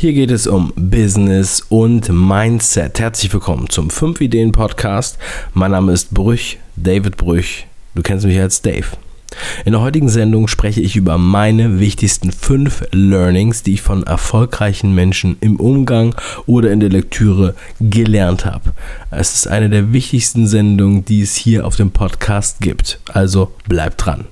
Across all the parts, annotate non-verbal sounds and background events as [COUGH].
Hier geht es um Business und Mindset. Herzlich willkommen zum 5 Ideen Podcast. Mein Name ist Brüch, David Brüch. Du kennst mich als Dave. In der heutigen Sendung spreche ich über meine wichtigsten fünf Learnings, die ich von erfolgreichen Menschen im Umgang oder in der Lektüre gelernt habe. Es ist eine der wichtigsten Sendungen, die es hier auf dem Podcast gibt. Also bleib dran.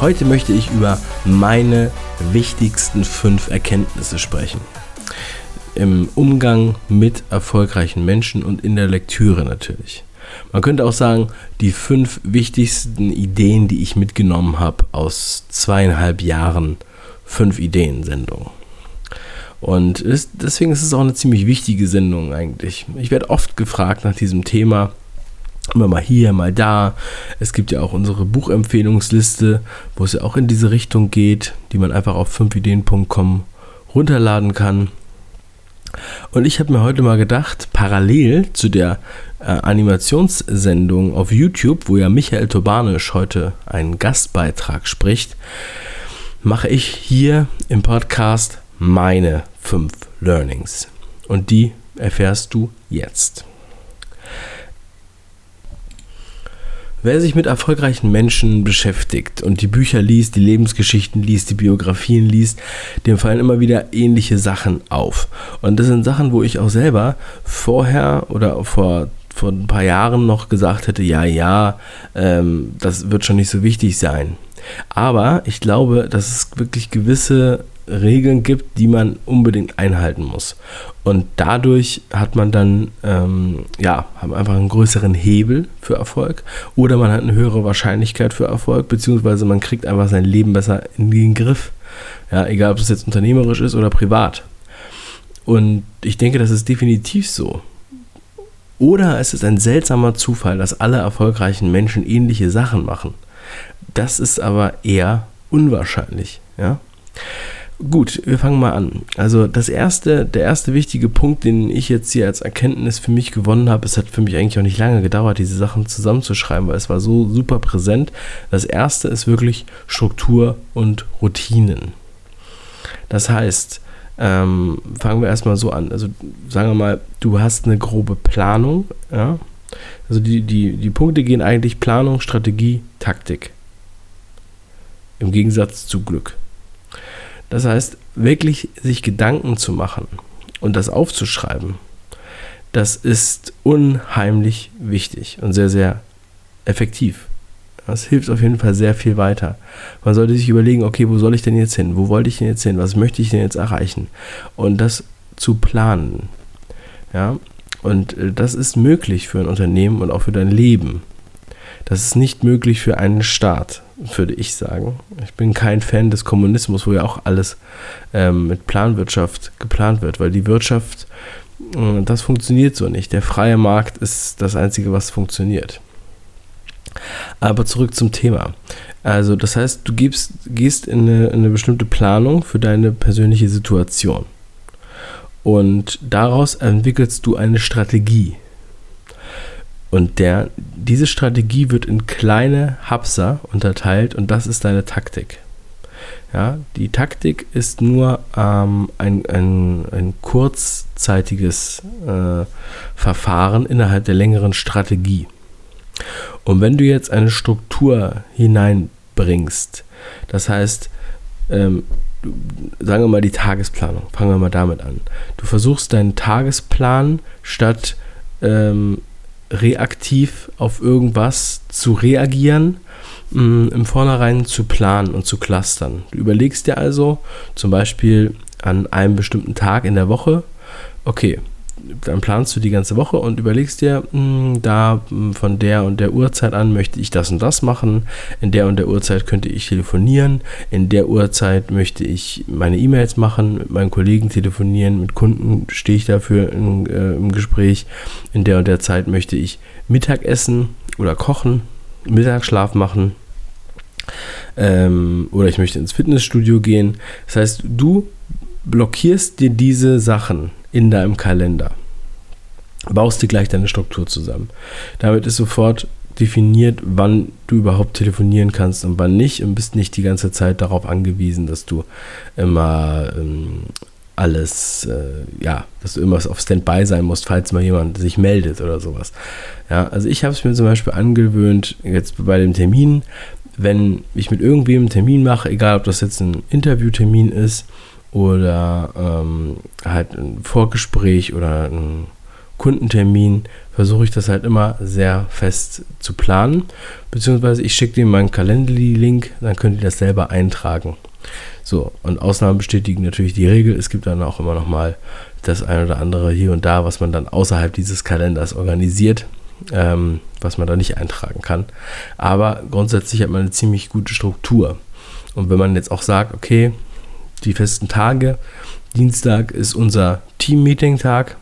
Heute möchte ich über meine wichtigsten fünf Erkenntnisse sprechen. Im Umgang mit erfolgreichen Menschen und in der Lektüre natürlich. Man könnte auch sagen, die fünf wichtigsten Ideen, die ich mitgenommen habe aus zweieinhalb Jahren fünf Ideen-Sendung. Und ist, deswegen ist es auch eine ziemlich wichtige Sendung eigentlich. Ich werde oft gefragt nach diesem Thema Immer mal hier, mal da. Es gibt ja auch unsere Buchempfehlungsliste, wo es ja auch in diese Richtung geht, die man einfach auf 5ideen.com runterladen kann. Und ich habe mir heute mal gedacht, parallel zu der äh, Animationssendung auf YouTube, wo ja Michael Tobanisch heute einen Gastbeitrag spricht, mache ich hier im Podcast meine fünf Learnings. Und die erfährst du jetzt. Wer sich mit erfolgreichen Menschen beschäftigt und die Bücher liest, die Lebensgeschichten liest, die Biografien liest, dem fallen immer wieder ähnliche Sachen auf. Und das sind Sachen, wo ich auch selber vorher oder vor vor ein paar Jahren noch gesagt hätte, ja, ja, ähm, das wird schon nicht so wichtig sein. Aber ich glaube, dass es wirklich gewisse Regeln gibt, die man unbedingt einhalten muss. Und dadurch hat man dann, ähm, ja, haben einfach einen größeren Hebel für Erfolg oder man hat eine höhere Wahrscheinlichkeit für Erfolg, beziehungsweise man kriegt einfach sein Leben besser in den Griff. Ja, egal ob es jetzt unternehmerisch ist oder privat. Und ich denke, das ist definitiv so. Oder es ist ein seltsamer Zufall, dass alle erfolgreichen Menschen ähnliche Sachen machen. Das ist aber eher unwahrscheinlich, ja. Gut, wir fangen mal an. Also das erste, der erste wichtige Punkt, den ich jetzt hier als Erkenntnis für mich gewonnen habe, es hat für mich eigentlich auch nicht lange gedauert, diese Sachen zusammenzuschreiben, weil es war so super präsent. Das erste ist wirklich Struktur und Routinen. Das heißt, ähm, fangen wir erstmal so an. Also sagen wir mal, du hast eine grobe Planung. Ja? Also die, die, die Punkte gehen eigentlich Planung, Strategie, Taktik. Im Gegensatz zu Glück. Das heißt, wirklich sich Gedanken zu machen und das aufzuschreiben, das ist unheimlich wichtig und sehr, sehr effektiv. Das hilft auf jeden Fall sehr viel weiter. Man sollte sich überlegen, okay, wo soll ich denn jetzt hin? Wo wollte ich denn jetzt hin? Was möchte ich denn jetzt erreichen? Und das zu planen. Ja, und äh, das ist möglich für ein Unternehmen und auch für dein Leben. Das ist nicht möglich für einen Staat würde ich sagen. Ich bin kein Fan des Kommunismus, wo ja auch alles ähm, mit Planwirtschaft geplant wird, weil die Wirtschaft, äh, das funktioniert so nicht. Der freie Markt ist das Einzige, was funktioniert. Aber zurück zum Thema. Also, das heißt, du gibst, gehst in eine, in eine bestimmte Planung für deine persönliche Situation. Und daraus entwickelst du eine Strategie. Und der, diese Strategie wird in kleine Hapser unterteilt und das ist deine Taktik. Ja, die Taktik ist nur ähm, ein, ein, ein kurzzeitiges äh, Verfahren innerhalb der längeren Strategie. Und wenn du jetzt eine Struktur hineinbringst, das heißt, ähm, sagen wir mal die Tagesplanung, fangen wir mal damit an. Du versuchst deinen Tagesplan statt ähm, reaktiv auf irgendwas zu reagieren, mh, mm, im Vornherein zu planen und zu clustern. Du überlegst dir also zum Beispiel an einem bestimmten Tag in der Woche, okay, dann planst du die ganze Woche und überlegst dir, mh, hm, da mh, hm, von der und der Uhrzeit an möchte ich das und das machen, in der und der Uhrzeit könnte ich telefonieren, in der Uhrzeit möchte ich meine E-Mails machen, mit meinen Kollegen telefonieren, mit Kunden stehe ich dafür in, äh, im Gespräch, in der und der Zeit möchte ich Mittagessen oder kochen, Mittagsschlaf machen. Ähm, oder ich möchte ins Fitnessstudio gehen. Das heißt, du blockierst dir diese Sachen in deinem Kalender. Baust dir gleich deine Struktur zusammen. Damit ist sofort definiert, wann du überhaupt telefonieren kannst und wann nicht und bist nicht die ganze Zeit darauf angewiesen, dass du immer ähm, alles, äh, ja, dass du immer auf Standby sein musst, falls mal jemand sich meldet oder sowas. Ja, also ich habe es mir zum Beispiel angewöhnt, jetzt bei dem Termin, wenn ich mit irgendwem einen Termin mache, egal ob das jetzt ein Interviewtermin ist oder ähm, halt ein Vorgespräch oder ein Kundentermin, versuche ich das halt immer sehr fest zu planen. Beziehungsweise ich schicke dir meinen Calendly-Link, dann könnt ihr das selber eintragen. So, und Ausnahmen bestätigen natürlich die Regel. Es gibt dann auch immer noch mal das ein oder andere hier und da, was man dann außerhalb dieses Kalenders organisiert, ähm, was man da nicht eintragen kann. Aber grundsätzlich hat man eine ziemlich gute Struktur. Und wenn man jetzt auch sagt, okay, die festen Tage, Dienstag ist unser Team-Meeting-Tag,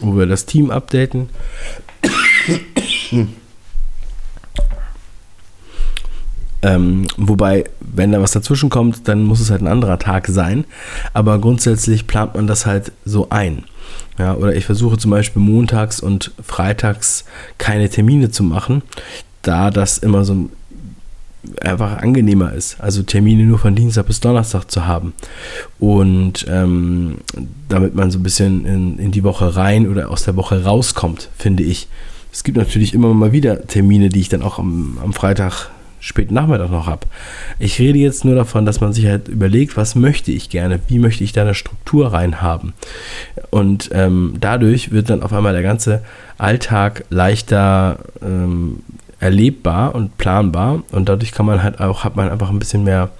wo wir das Team updaten. Ähm, wobei, wenn da was dazwischen kommt, dann muss es halt ein anderer Tag sein. Aber grundsätzlich plant man das halt so ein. Ja, oder ich versuche zum Beispiel montags und freitags keine Termine zu machen, da das immer so einfach angenehmer ist. Also Termine nur von Dienstag bis Donnerstag zu haben. Und ähm, damit man so ein bisschen in, in die Woche rein oder aus der Woche rauskommt, finde ich. Es gibt natürlich immer mal wieder Termine, die ich dann auch am, am Freitag späten Nachmittag noch habe. Ich rede jetzt nur davon, dass man sich halt überlegt, was möchte ich gerne, wie möchte ich da eine Struktur reinhaben. Und ähm, dadurch wird dann auf einmal der ganze Alltag leichter ähm, erlebbar und planbar und dadurch kann man halt auch, hat man einfach ein bisschen mehr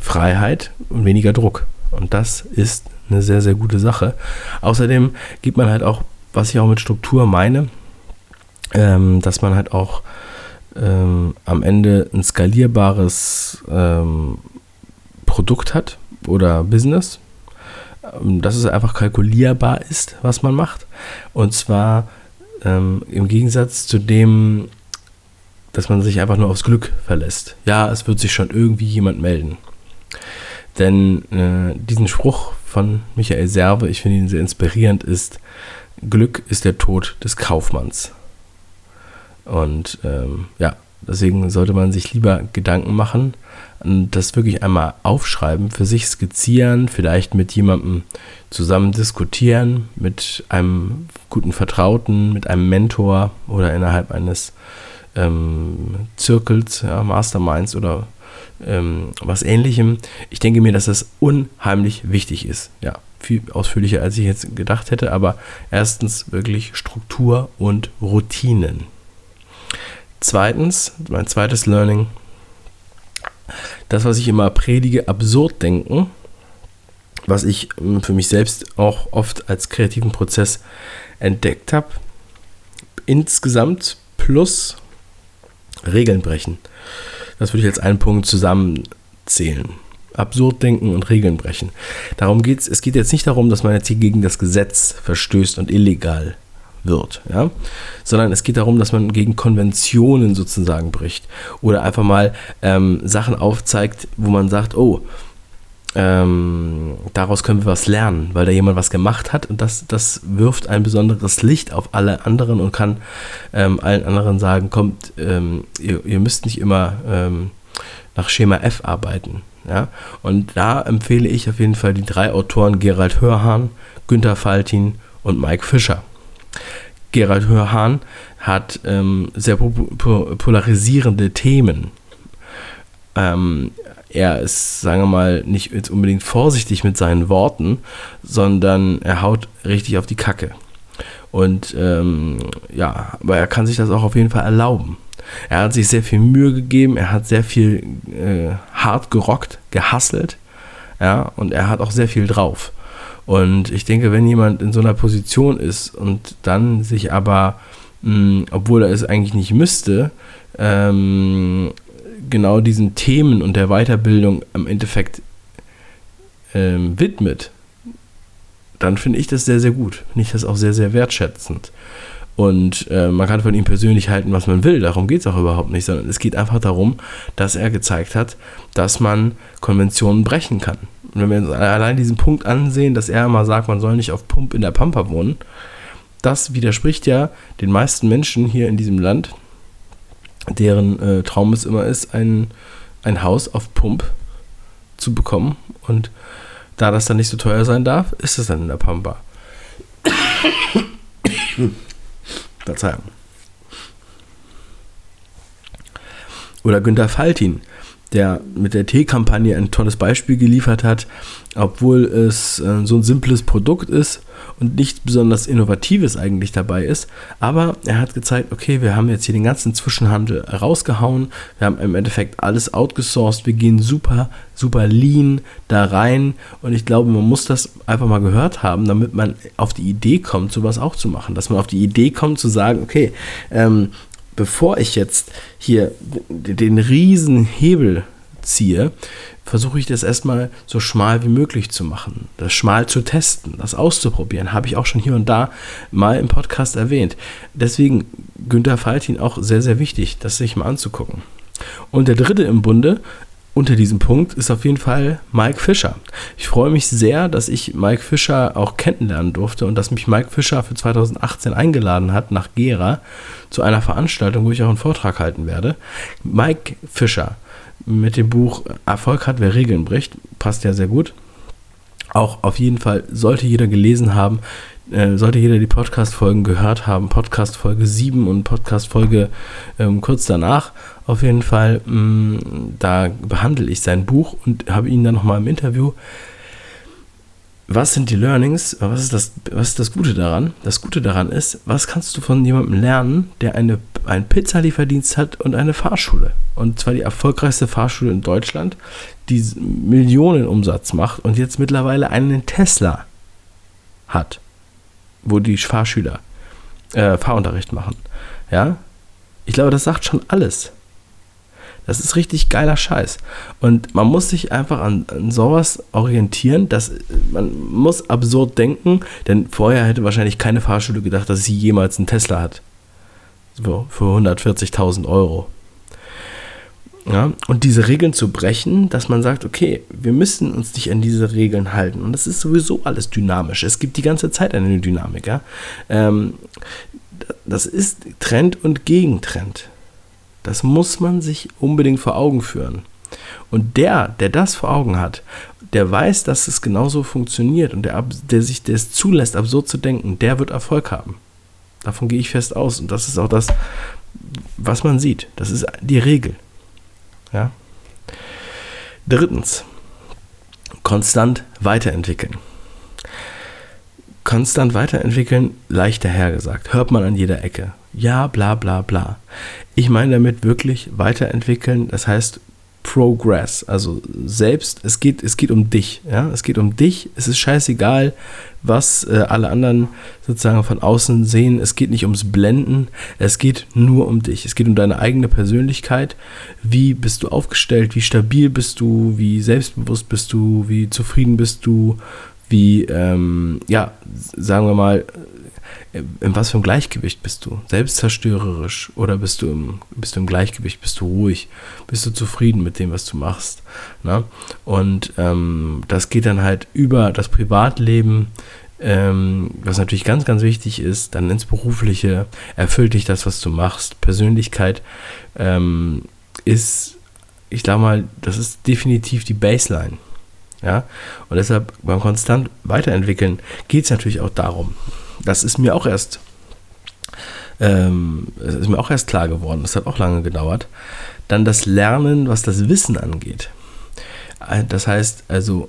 Freiheit und weniger Druck. Und das ist eine sehr, sehr gute Sache. Außerdem gibt man halt auch, was ich auch mit Struktur meine, ähm, dass man halt auch ähm, am Ende ein skalierbares ähm, Produkt hat oder Business, ähm, dass es einfach kalkulierbar ist, was man macht. Und zwar ähm, im Gegensatz zu dem, dass man sich einfach nur aufs Glück verlässt. Ja, es wird sich schon irgendwie jemand melden. Denn äh, diesen Spruch von Michael Serve, ich finde ihn sehr inspirierend, ist, Glück ist der Tod des Kaufmanns. Und ähm, ja, deswegen sollte man sich lieber Gedanken machen, das wirklich einmal aufschreiben, für sich skizzieren, vielleicht mit jemandem zusammen diskutieren, mit einem guten Vertrauten, mit einem Mentor oder innerhalb eines ähm, Zirkels, ja, Masterminds oder ähm, was ähnlichem. Ich denke mir, dass das unheimlich wichtig ist. Ja, viel ausführlicher, als ich jetzt gedacht hätte, aber erstens wirklich Struktur und Routinen. Zweitens, mein zweites Learning, das, was ich immer predige, absurd denken, was ich ähm, für mich selbst auch oft als kreativen Prozess entdeckt habe. Insgesamt plus Regeln brechen. Das würde ich als einen Punkt zusammenzählen. Absurd denken und Regeln brechen. Darum geht es. Es geht jetzt nicht darum, dass man jetzt hier gegen das Gesetz verstößt und illegal wird, ja, sondern es geht darum, dass man gegen Konventionen sozusagen bricht oder einfach mal ähm, Sachen aufzeigt, wo man sagt, oh, ähm, daraus können wir was lernen, weil da jemand was gemacht hat und das, das wirft ein besonderes Licht auf alle anderen und kann ähm, allen anderen sagen, kommt, ähm, ihr, ihr, müsst nicht immer ähm, nach Schema F arbeiten. Ja? Und da empfehle ich auf jeden Fall die drei Autoren Gerald Hörhahn, Günther Faltin und Mike Fischer. Gerald Hörhahn hat ähm, sehr polarisierende Themen. Ähm, er ist, sagen wir mal, nicht jetzt unbedingt vorsichtig mit seinen Worten, sondern er haut richtig auf die Kacke. Und ähm, ja, aber er kann sich das auch auf jeden Fall erlauben. Er hat sich sehr viel Mühe gegeben, er hat sehr viel äh, hart gerockt, gehasselt, ja, und er hat auch sehr viel drauf. Und ich denke, wenn jemand in so einer Position ist und dann sich aber, mh, obwohl er es eigentlich nicht müsste, ähm, genau diesen Themen und der Weiterbildung im Endeffekt ähm, widmet, dann finde ich das sehr, sehr gut. Finde ich das auch sehr, sehr wertschätzend. Und äh, man kann von ihm persönlich halten, was man will. Darum geht es auch überhaupt nicht, sondern es geht einfach darum, dass er gezeigt hat, dass man Konventionen brechen kann. Und wenn wir uns allein diesen Punkt ansehen, dass er immer sagt, man soll nicht auf Pump in der Pampa wohnen, das widerspricht ja den meisten Menschen hier in diesem Land, deren äh, Traum es immer ist, ein, ein Haus auf Pump zu bekommen. Und da das dann nicht so teuer sein darf, ist es dann in der Pampa. [COUGHS] Verzeihung. Oder Günter Faltin, der mit der Teekampagne ein tolles Beispiel geliefert hat, obwohl es äh, so ein simples Produkt ist und nichts besonders Innovatives eigentlich dabei ist. Aber er hat gezeigt, okay, wir haben jetzt hier den ganzen Zwischenhandel rausgehauen, wir haben im Endeffekt alles outgesourced, wir gehen super, super lean da rein und ich glaube, man muss das einfach mal gehört haben, damit man auf die Idee kommt, sowas auch zu machen. Dass man auf die Idee kommt zu sagen, okay, ähm, bevor ich jetzt hier den riesen Hebel ziehe, versuche ich das erstmal so schmal wie möglich zu machen, das schmal zu testen, das auszuprobieren, habe ich auch schon hier und da mal im Podcast erwähnt. Deswegen Günther Faltin auch sehr, sehr wichtig, das sich mal anzugucken. Und der dritte im Bunde unter diesem Punkt ist auf jeden Fall Mike Fischer. Ich freue mich sehr, dass ich Mike Fischer auch kennenlernen durfte und dass mich Mike Fischer für 2018 eingeladen hat nach Gera zu einer Veranstaltung, wo ich auch einen Vortrag halten werde. Mike Fischer mit dem Buch Erfolg hat, wer Regeln bricht, passt ja sehr gut. Auch auf jeden Fall sollte jeder gelesen haben, äh, sollte jeder die Podcast-Folgen gehört haben, Podcast-Folge 7 und Podcast-Folge ähm, kurz danach. Auf jeden Fall, mh, mm, da behandle ich sein Buch und habe ihn dann nochmal im Interview was sind die Learnings? Was ist, das, was ist das Gute daran? Das Gute daran ist, was kannst du von jemandem lernen, der eine, einen Pizzalieferdienst hat und eine Fahrschule? Und zwar die erfolgreichste Fahrschule in Deutschland, die Millionen Umsatz macht und jetzt mittlerweile einen Tesla hat, wo die Fahrschüler äh, Fahrunterricht machen. Ja? Ich glaube, das sagt schon alles. Das ist richtig geiler Scheiß. Und man muss sich einfach an, an sowas orientieren, dass man muss absurd denken, denn vorher hätte wahrscheinlich keine Fahrschule gedacht, dass sie jemals einen Tesla hat. So, für 140.000 Euro. Ja, und diese Regeln zu brechen, dass man sagt, okay, wir müssen uns nicht an diese Regeln halten. Und das ist sowieso alles dynamisch. Es gibt die ganze Zeit eine Dynamik. Ja? Ähm, das ist Trend und Gegentrend. Das muss man sich unbedingt vor Augen führen. Und der, der das vor Augen hat, der weiß, dass es genauso funktioniert und der, der sich das zulässt, absurd zu denken, der wird Erfolg haben. Davon gehe ich fest aus. Und das ist auch das, was man sieht. Das ist die Regel. Ja? Drittens, konstant weiterentwickeln. Konstant weiterentwickeln, leichter hergesagt. Hört man an jeder Ecke. Ja, bla bla bla. Ich meine damit wirklich weiterentwickeln, das heißt Progress, also selbst, es geht, es geht um dich, ja, es geht um dich, es ist scheißegal, was äh, alle anderen sozusagen von außen sehen, es geht nicht ums Blenden, es geht nur um dich, es geht um deine eigene Persönlichkeit, wie bist du aufgestellt, wie stabil bist du, wie selbstbewusst bist du, wie zufrieden bist du, wie, ähm, ja, sagen wir mal, in was für einem Gleichgewicht bist du? Selbstzerstörerisch oder bist du im, bist du im Gleichgewicht? Bist du ruhig? Bist du zufrieden mit dem, was du machst? Ne? Und ähm, das geht dann halt über das Privatleben, ähm, was natürlich ganz, ganz wichtig ist, dann ins Berufliche. Erfüllt dich das, was du machst? Persönlichkeit ähm, ist, ich glaube mal, das ist definitiv die Baseline. Ja, und deshalb beim konstant weiterentwickeln geht es natürlich auch darum, das ist mir auch erst, ähm, ist mir auch erst klar geworden. Das hat auch lange gedauert. Dann das Lernen, was das Wissen angeht. Äh, das heißt also,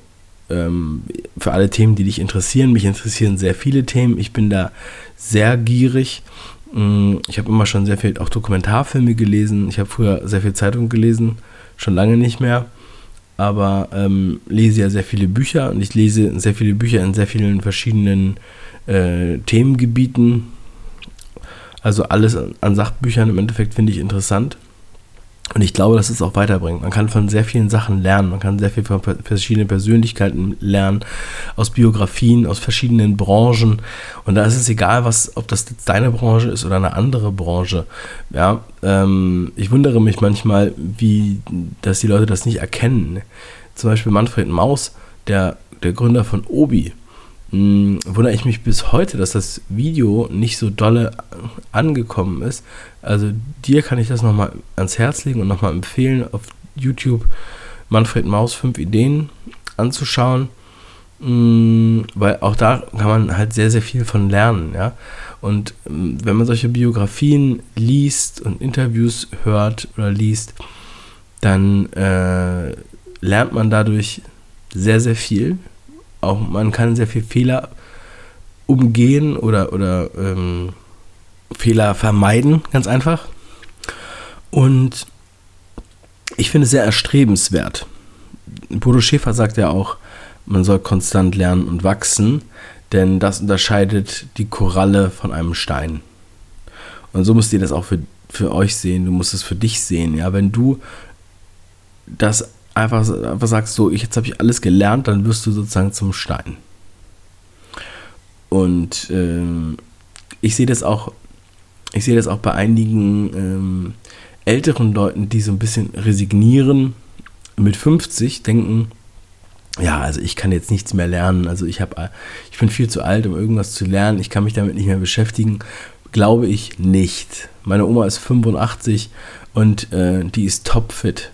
ähm, für alle Themen, die dich interessieren, mich interessieren sehr viele Themen. Ich bin da sehr gierig. Mm, ich habe immer schon sehr viel auch Dokumentarfilme gelesen. Ich habe früher sehr viel Zeitung gelesen, schon lange nicht mehr. Aber ähm, lese ja sehr viele Bücher und ich lese sehr viele Bücher in sehr vielen verschiedenen äh, Themengebieten. Also alles an Sachbüchern im Endeffekt finde ich interessant. Und ich glaube, dass es auch weiterbringt. Man kann von sehr vielen Sachen lernen. Man kann sehr viel von verschiedenen Persönlichkeiten lernen, aus Biografien, aus verschiedenen Branchen. Und da ist es egal, was, ob das jetzt deine Branche ist oder eine andere Branche. Ja, ähm, ich wundere mich manchmal, wie, dass die Leute das nicht erkennen. Zum Beispiel Manfred Maus, der, der Gründer von Obi, hm, wundere ich mich bis heute, dass das Video nicht so dolle angekommen ist. Also dir kann ich das nochmal ans Herz legen und nochmal empfehlen, auf YouTube Manfred Maus 5 Ideen anzuschauen. Mm, weil auch da kann man halt sehr, sehr viel von lernen, ja. Und mm, wenn man solche Biografien liest und Interviews hört oder liest, dann äh, lernt man dadurch sehr, sehr viel. Auch man kann sehr viel Fehler umgehen oder, oder ähm, Fehler vermeiden, ganz einfach. Und ich finde es sehr erstrebenswert. Bodo Schäfer sagt ja auch, man soll konstant lernen und wachsen, denn das unterscheidet die Koralle von einem Stein. Und so müsst ihr das auch für, für euch sehen, du musst es für dich sehen. Ja, wenn du das einfach, einfach sagst, so, ich, jetzt habe ich alles gelernt, dann wirst du sozusagen zum Stein. Und ähm, ich sehe das auch, ich sehe das auch bei einigen ähm, älteren Leuten, die so ein bisschen resignieren mit 50, denken, ja, also ich kann jetzt nichts mehr lernen. Also ich habe, ich bin viel zu alt, um irgendwas zu lernen. Ich kann mich damit nicht mehr beschäftigen. Glaube ich nicht. Meine Oma ist 85 und äh, die ist topfit.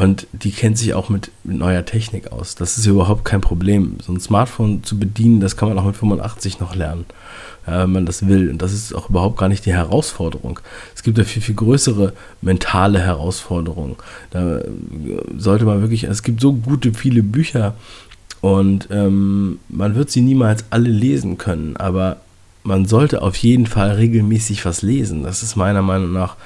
Und die kennt sich auch mit, neuer Technik aus. Das ist überhaupt kein Problem. So ein Smartphone zu bedienen, das kann man auch mit 85 noch lernen, ja, wenn man das will. Und das ist auch überhaupt gar nicht die Herausforderung. Es gibt da viel, viel größere mentale Herausforderungen. Da sollte man wirklich, es gibt so gute, viele Bücher und ähm, man wird sie niemals alle lesen können, aber man sollte auf jeden Fall regelmäßig was lesen. Das ist meiner Meinung nach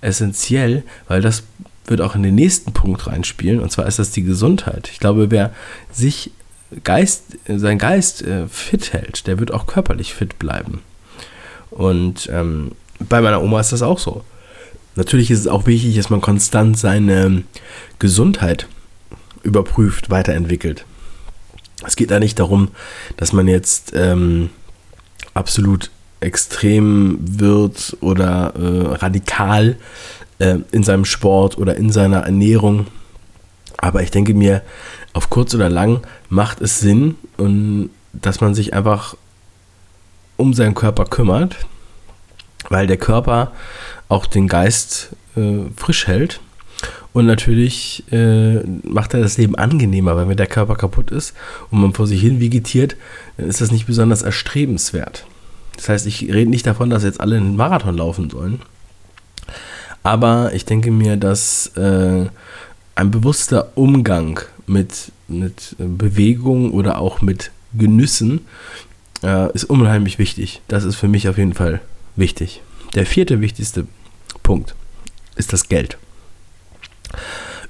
essentiell, weil das wird auch in den nächsten Punkt reinspielen, und zwar ist das die Gesundheit. Ich glaube, wer sich Geist, sein Geist äh, fit hält, der wird auch körperlich fit bleiben. Und ähm, bei meiner Oma ist das auch so. Natürlich ist es auch wichtig, dass man konstant seine Gesundheit überprüft, weiterentwickelt. Es geht da nicht darum, dass man jetzt ähm, absolut extrem wird oder äh, radikal äh, in seinem Sport oder in seiner Ernährung. Aber ich denke mir, auf kurz oder lang macht es Sinn, und dass man sich einfach um seinen Körper kümmert, weil der Körper auch den Geist äh, frisch hält. Und natürlich äh, macht er das Leben angenehmer, weil wenn der Körper kaputt ist und man vor sich hin vegetiert, dann ist das nicht besonders erstrebenswert. Das heißt, ich rede nicht davon, dass jetzt alle einen Marathon laufen sollen. Aber ich denke mir, dass äh, ein bewusster Umgang mit, mit Bewegung oder auch mit Genüssen äh, ist unheimlich wichtig. Das ist für mich auf jeden Fall wichtig. Der vierte wichtigste Punkt ist das Geld.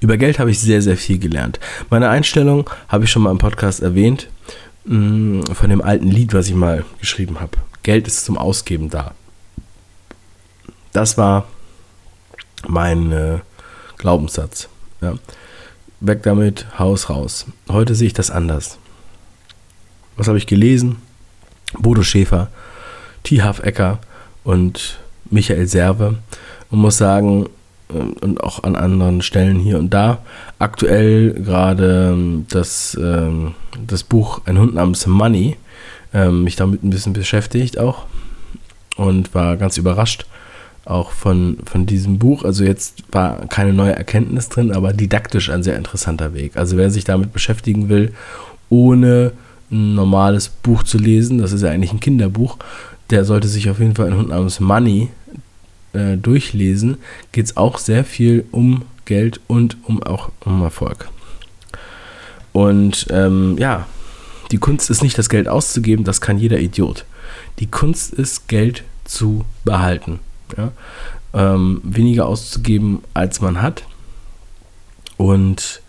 Über Geld habe ich sehr, sehr viel gelernt. Meine Einstellung habe ich schon mal im Podcast erwähnt, mm, von dem alten Lied, was ich mal geschrieben habe. Geld ist zum Ausgeben da. Das war mein äh, Glaubenssatz. Ja. Weg damit, Haus raus. Heute sehe ich das anders. Was habe ich gelesen? Bodo Schäfer, Tihaf Ecker und Michael Serve und muss sagen, äh, und auch an anderen Stellen hier und da, aktuell gerade ähm, das, ähm, das Buch Ein Hund namens Money, ähm, mich damit ein bisschen beschäftigt auch und war ganz überrascht, auch von, von diesem Buch. Also jetzt war keine neue Erkenntnis drin, aber didaktisch ein sehr interessanter Weg. Also wer sich damit beschäftigen will, ohne ein normales Buch zu lesen, das ist ja eigentlich ein Kinderbuch, der sollte sich auf jeden Fall ein Hund namens Money äh, durchlesen. Geht es auch sehr viel um Geld und um auch um Erfolg. Und ähm, ja, die Kunst ist nicht das Geld auszugeben, das kann jeder Idiot. Die Kunst ist Geld zu behalten ja? ähm, weniger auszugeben, als man hat. Und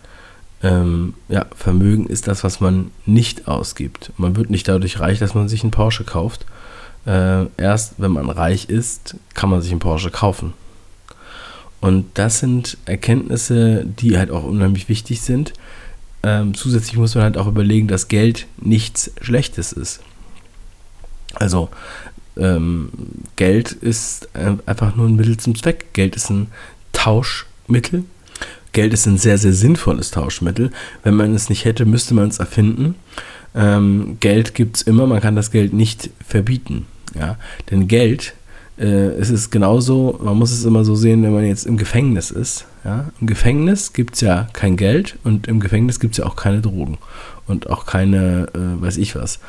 ähm, ja, Vermögen ist das, was man nicht ausgibt. Man wird nicht dadurch reich, dass man sich einen Porsche kauft. Äh, erst wenn man reich ist, kann man sich einen Porsche kaufen. Und das sind Erkenntnisse, die halt auch unheimlich wichtig sind. Ähm, zusätzlich muss man halt auch überlegen, dass Geld nichts Schlechtes ist. Also ähm, Geld ist einfach nur ein Mittel zum Zweck. Geld ist ein Tauschmittel. Geld ist ein sehr, sehr sinnvolles Tauschmittel. Wenn man es nicht hätte, müsste man es erfinden. Ähm, Geld gibt es immer, man kann das Geld nicht verbieten. Ja? Denn Geld äh, es ist genauso, man muss es immer so sehen, wenn man jetzt im Gefängnis ist. Ja? Im Gefängnis gibt es ja kein Geld und im Gefängnis gibt es ja auch keine Drogen und auch keine, äh, weiß ich was.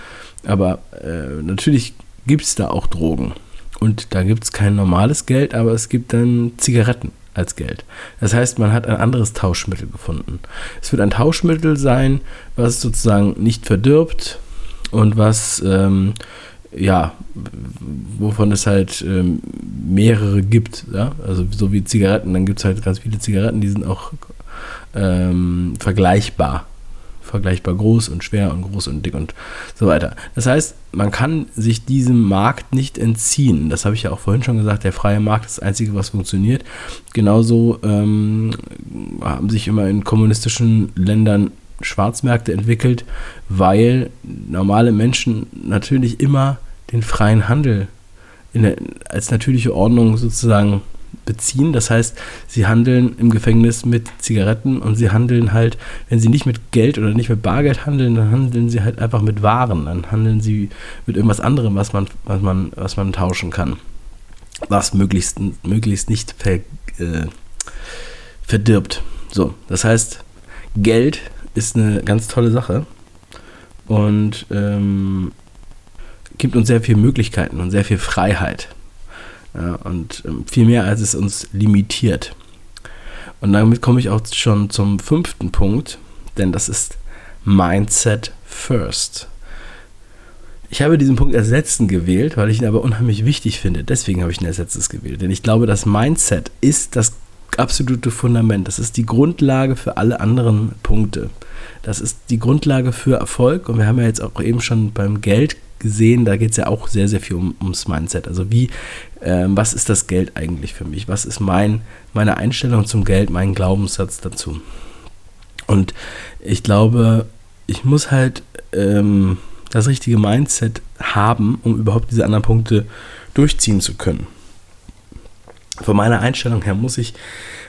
Aber äh, natürlich gibt es da auch Drogen. Und da gibt es kein normales Geld, aber es gibt dann Zigaretten als Geld. Das heißt, man hat ein anderes Tauschmittel gefunden. Es wird ein Tauschmittel sein, was sozusagen nicht verdirbt und was, ähm, ja, wovon es halt ähm, mehrere gibt. Ja? Also so wie Zigaretten, dann gibt es halt ganz viele Zigaretten, die sind auch ähm, vergleichbar vergleichbar groß und schwer und groß und dick und so weiter. Das heißt, man kann sich diesem Markt nicht entziehen. Das habe ich ja auch vorhin schon gesagt, der freie Markt ist das Einzige, was funktioniert. Genauso ähm, haben sich immer in kommunistischen Ländern Schwarzmärkte entwickelt, weil normale Menschen natürlich immer den freien Handel der, als natürliche Ordnung sozusagen beziehen. Das heißt, sie handeln im Gefängnis mit Zigaretten und sie handeln halt, wenn sie nicht mit Geld oder nicht mit Bargeld handeln, dann handeln sie halt einfach mit Waren. Dann handeln sie mit irgendwas anderem, was man, was man, was man tauschen kann. Was möglichst, möglichst nicht ver, äh, verdirbt. So, das heißt, Geld ist eine ganz tolle Sache und ähm, gibt uns sehr viele Möglichkeiten und sehr viel Freiheit. Ja, und ähm, viel mehr, als es uns limitiert. Und damit komme ich auch schon zum fünften Punkt, denn das ist Mindset First. Ich habe diesen Punkt als letzten gewählt, weil ich ihn aber unheimlich wichtig finde. Deswegen habe ich ihn als gewählt. Denn ich glaube, das Mindset ist das absolute Fundament. Das ist die Grundlage für alle anderen Punkte. Das ist die Grundlage für Erfolg. Und wir haben ja jetzt auch eben schon beim Geld gesehen, da geht es ja auch sehr, sehr viel um, ums Mindset. Also wie, ähm, was ist das Geld eigentlich für mich? Was ist mein, meine Einstellung zum Geld, mein Glaubenssatz dazu? Und ich glaube, ich muss halt ähm, das richtige Mindset haben, um überhaupt diese anderen Punkte durchziehen zu können. Von meiner Einstellung her muss ich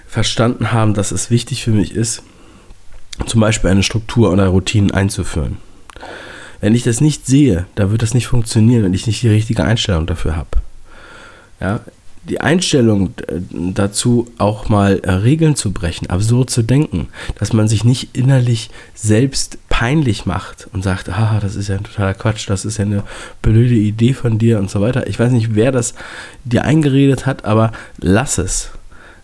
verstanden haben, dass es wichtig für mich ist, zum Beispiel eine Struktur oder Routinen einzuführen. Wenn ich das nicht sehe, da wird das nicht funktionieren, wenn ich nicht die richtige Einstellung dafür habe. Ja, die Einstellung äh, dazu, auch mal äh, Regeln zu brechen, absurd zu denken, dass man sich nicht innerlich selbst peinlich macht und sagt, ah, das ist ja ein totaler Quatsch, das ist ja eine blöde Idee von dir und so weiter. Ich weiß nicht, wer das dir eingeredet hat, aber lass es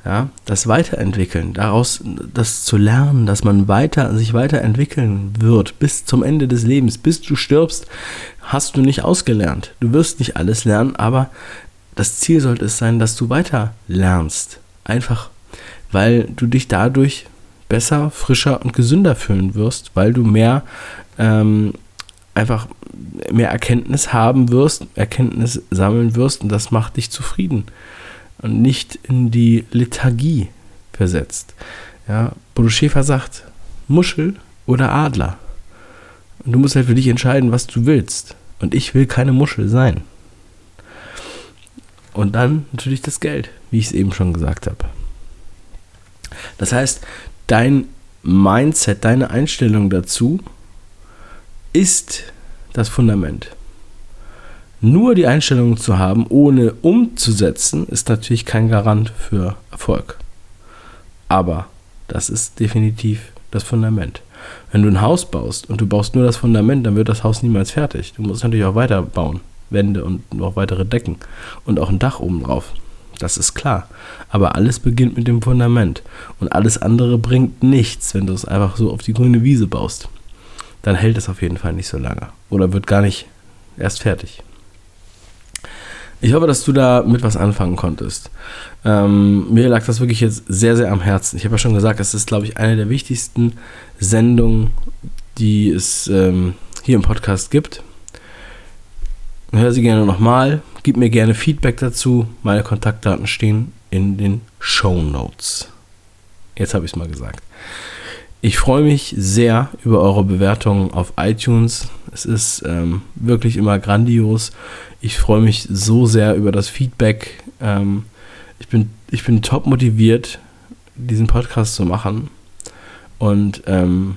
ja, das Weiterentwickeln, daraus das zu lernen, dass man weiter, sich weiterentwickeln wird bis zum Ende des Lebens, bis du stirbst, hast du nicht ausgelernt. Du wirst nicht alles lernen, aber das Ziel sollte es sein, dass du weiter lernst. Einfach, weil du dich dadurch besser, frischer und gesünder fühlen wirst, weil du mehr ähm, einfach mehr Erkenntnis haben wirst, Erkenntnis sammeln wirst und das macht dich zufrieden und nicht in die Lethargie versetzt. Ja, Bodo Schäfer sagt, Muschel oder Adler. Und du musst halt für dich entscheiden, was du willst. Und ich will keine Muschel sein. Und dann natürlich das Geld, wie ich es eben schon gesagt habe. Das heißt, dein Mindset, deine Einstellung dazu ist das Fundament. Nur die Einstellung zu haben, ohne umzusetzen, ist natürlich kein Garant für Erfolg. Aber das ist definitiv das Fundament. Wenn du ein Haus baust und du baust nur das Fundament, dann wird das Haus niemals fertig. Du musst natürlich auch weiter bauen. Wände und noch weitere Decken und auch ein Dach oben drauf. Das ist klar. Aber alles beginnt mit dem Fundament. Und alles andere bringt nichts, wenn du es einfach so auf die grüne Wiese baust. Dann hält es auf jeden Fall nicht so lange. Oder wird gar nicht erst fertig. Ich hoffe, dass du da mit was anfangen konntest. Ähm, mir lag das wirklich jetzt sehr, sehr am Herzen. Ich habe ja schon gesagt, es ist, glaube ich, eine der wichtigsten Sendungen, die es ähm, hier im Podcast gibt. Hör sie gerne nochmal. Gib mir gerne Feedback dazu. Meine Kontaktdaten stehen in den Show Notes. Jetzt habe ich es mal gesagt. Ich freue mich sehr über eure Bewertungen auf iTunes. Es ist ähm, wirklich immer grandios. Ich freue mich so sehr über das Feedback. Ähm, ich, bin, ich bin top motiviert, diesen Podcast zu machen. Und ähm,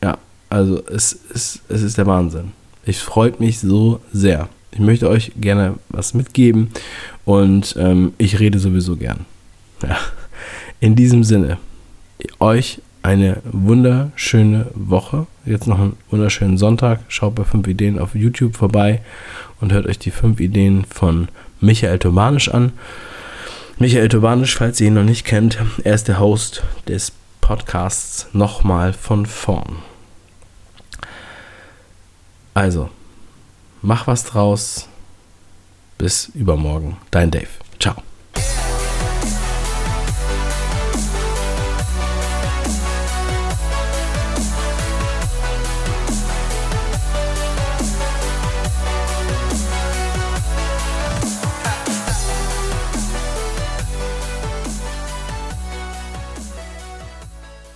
ja, also es, es, es ist der Wahnsinn. Ich freue mich so sehr. Ich möchte euch gerne was mitgeben Und ähm, ich rede sowieso gern. Ja. In diesem Sinne, euch eine wunderschöne Woche. Jetzt noch einen wunderschönen Sonntag. Schaut bei 5 Ideen auf YouTube vorbei und hört euch die 5 Ideen von Michael Tobanisch an. Michael Tobanisch, falls ihr ihn noch nicht kennt, er ist der Host des Podcasts Nochmal von vorn. Also, mach was draus. Bis übermorgen. Dein Dave. Ciao.